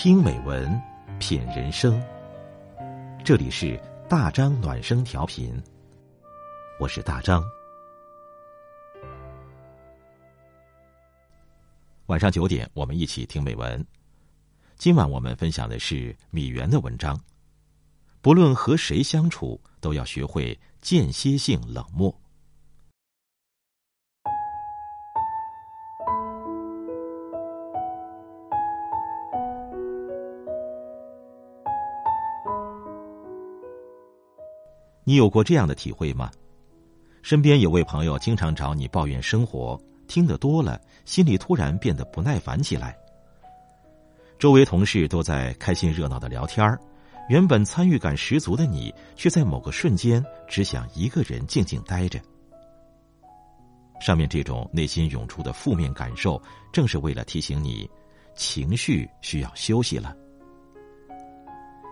听美文，品人生。这里是大张暖声调频，我是大张。晚上九点，我们一起听美文。今晚我们分享的是米原的文章。不论和谁相处，都要学会间歇性冷漠。你有过这样的体会吗？身边有位朋友经常找你抱怨生活，听得多了，心里突然变得不耐烦起来。周围同事都在开心热闹的聊天儿原本参与感十足的你，却在某个瞬间只想一个人静静待着。上面这种内心涌出的负面感受，正是为了提醒你，情绪需要休息了。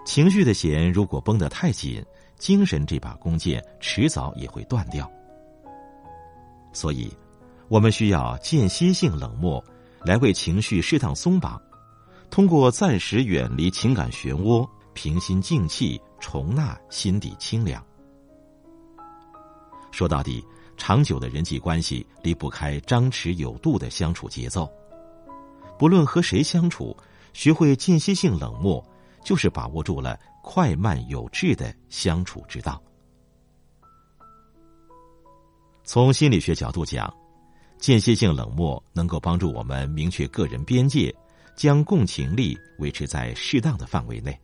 情绪的弦如果绷得太紧。精神这把弓箭迟早也会断掉，所以，我们需要间歇性冷漠，来为情绪适当松绑，通过暂时远离情感漩涡，平心静气，重纳心底清凉。说到底，长久的人际关系离不开张弛有度的相处节奏。不论和谁相处，学会间歇性冷漠，就是把握住了。快慢有致的相处之道。从心理学角度讲，间歇性冷漠能够帮助我们明确个人边界，将共情力维持在适当的范围内。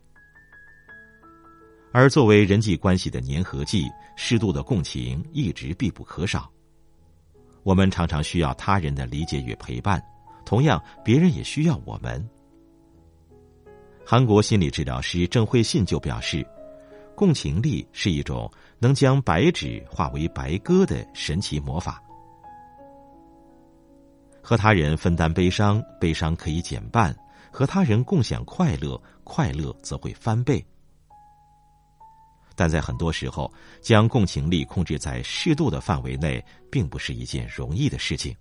而作为人际关系的粘合剂，适度的共情一直必不可少。我们常常需要他人的理解与陪伴，同样，别人也需要我们。韩国心理治疗师郑慧信就表示，共情力是一种能将白纸化为白鸽的神奇魔法。和他人分担悲伤，悲伤可以减半；和他人共享快乐，快乐则会翻倍。但在很多时候，将共情力控制在适度的范围内，并不是一件容易的事情。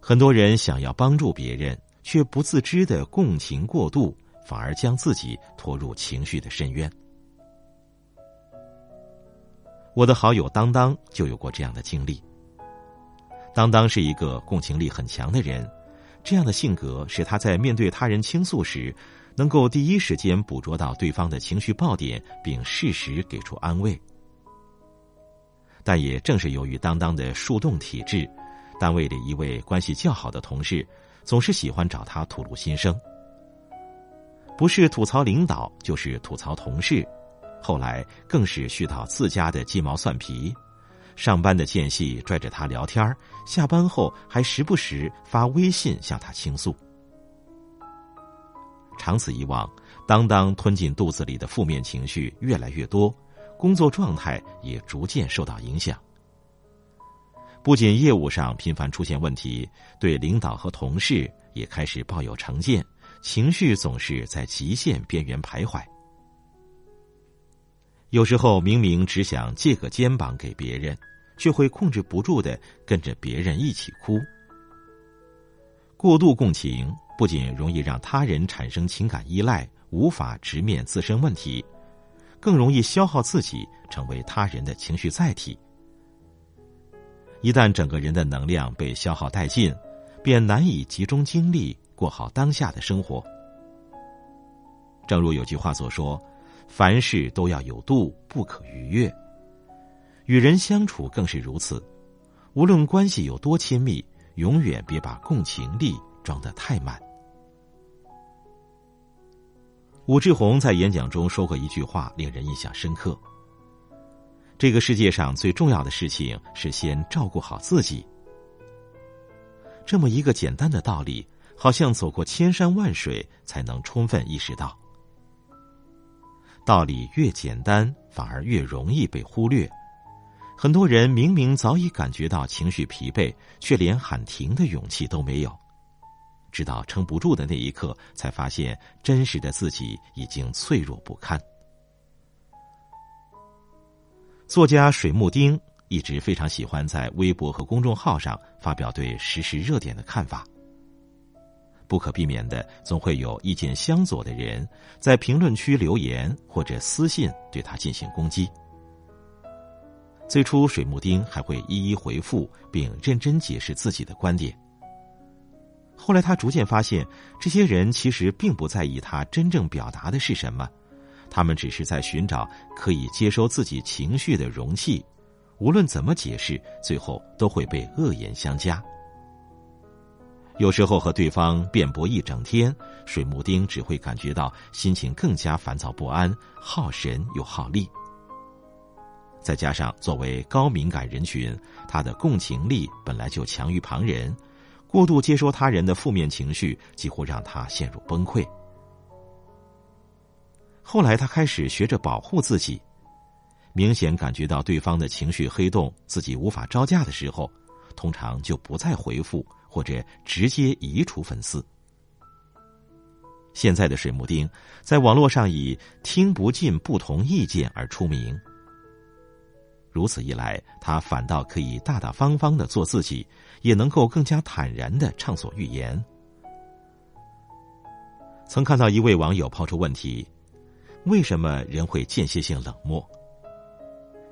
很多人想要帮助别人。却不自知的共情过度，反而将自己拖入情绪的深渊。我的好友当当就有过这样的经历。当当是一个共情力很强的人，这样的性格使他在面对他人倾诉时，能够第一时间捕捉到对方的情绪爆点，并适时给出安慰。但也正是由于当当的树洞体质，单位里一位关系较好的同事。总是喜欢找他吐露心声，不是吐槽领导，就是吐槽同事，后来更是絮叨自家的鸡毛蒜皮。上班的间隙拽着他聊天下班后还时不时发微信向他倾诉。长此以往，当当吞进肚子里的负面情绪越来越多，工作状态也逐渐受到影响。不仅业务上频繁出现问题，对领导和同事也开始抱有成见，情绪总是在极限边缘徘徊。有时候明明只想借个肩膀给别人，却会控制不住的跟着别人一起哭。过度共情不仅容易让他人产生情感依赖，无法直面自身问题，更容易消耗自己，成为他人的情绪载体。一旦整个人的能量被消耗殆尽，便难以集中精力过好当下的生活。正如有句话所说：“凡事都要有度，不可逾越。”与人相处更是如此，无论关系有多亲密，永远别把共情力装得太满。武志红在演讲中说过一句话，令人印象深刻。这个世界上最重要的事情是先照顾好自己。这么一个简单的道理，好像走过千山万水才能充分意识到。道理越简单，反而越容易被忽略。很多人明明早已感觉到情绪疲惫，却连喊停的勇气都没有，直到撑不住的那一刻，才发现真实的自己已经脆弱不堪。作家水木丁一直非常喜欢在微博和公众号上发表对时事热点的看法。不可避免的总会有意见相左的人在评论区留言或者私信对他进行攻击。最初，水木丁还会一一回复并认真解释自己的观点。后来，他逐渐发现，这些人其实并不在意他真正表达的是什么，他们只是在寻找可以接收自己情绪的容器。无论怎么解释，最后都会被恶言相加。有时候和对方辩驳一整天，水木丁只会感觉到心情更加烦躁不安，耗神又耗力。再加上作为高敏感人群，他的共情力本来就强于旁人。过度接收他人的负面情绪，几乎让他陷入崩溃。后来，他开始学着保护自己，明显感觉到对方的情绪黑洞，自己无法招架的时候，通常就不再回复，或者直接移除粉丝。现在的水木丁在网络上以听不进不同意见而出名。如此一来，他反倒可以大大方方的做自己。也能够更加坦然的畅所欲言。曾看到一位网友抛出问题：为什么人会间歇性冷漠？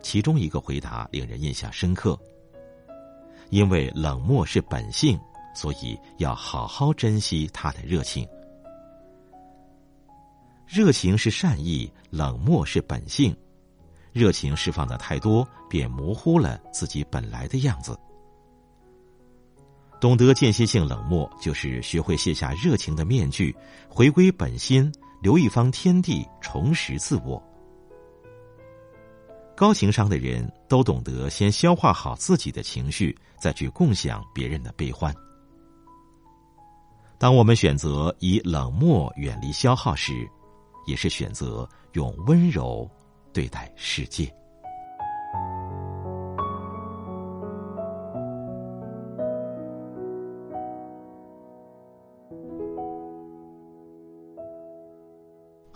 其中一个回答令人印象深刻：因为冷漠是本性，所以要好好珍惜他的热情。热情是善意，冷漠是本性。热情释放的太多，便模糊了自己本来的样子。懂得间歇性冷漠，就是学会卸下热情的面具，回归本心，留一方天地，重拾自我。高情商的人都懂得先消化好自己的情绪，再去共享别人的悲欢。当我们选择以冷漠远离消耗时，也是选择用温柔对待世界。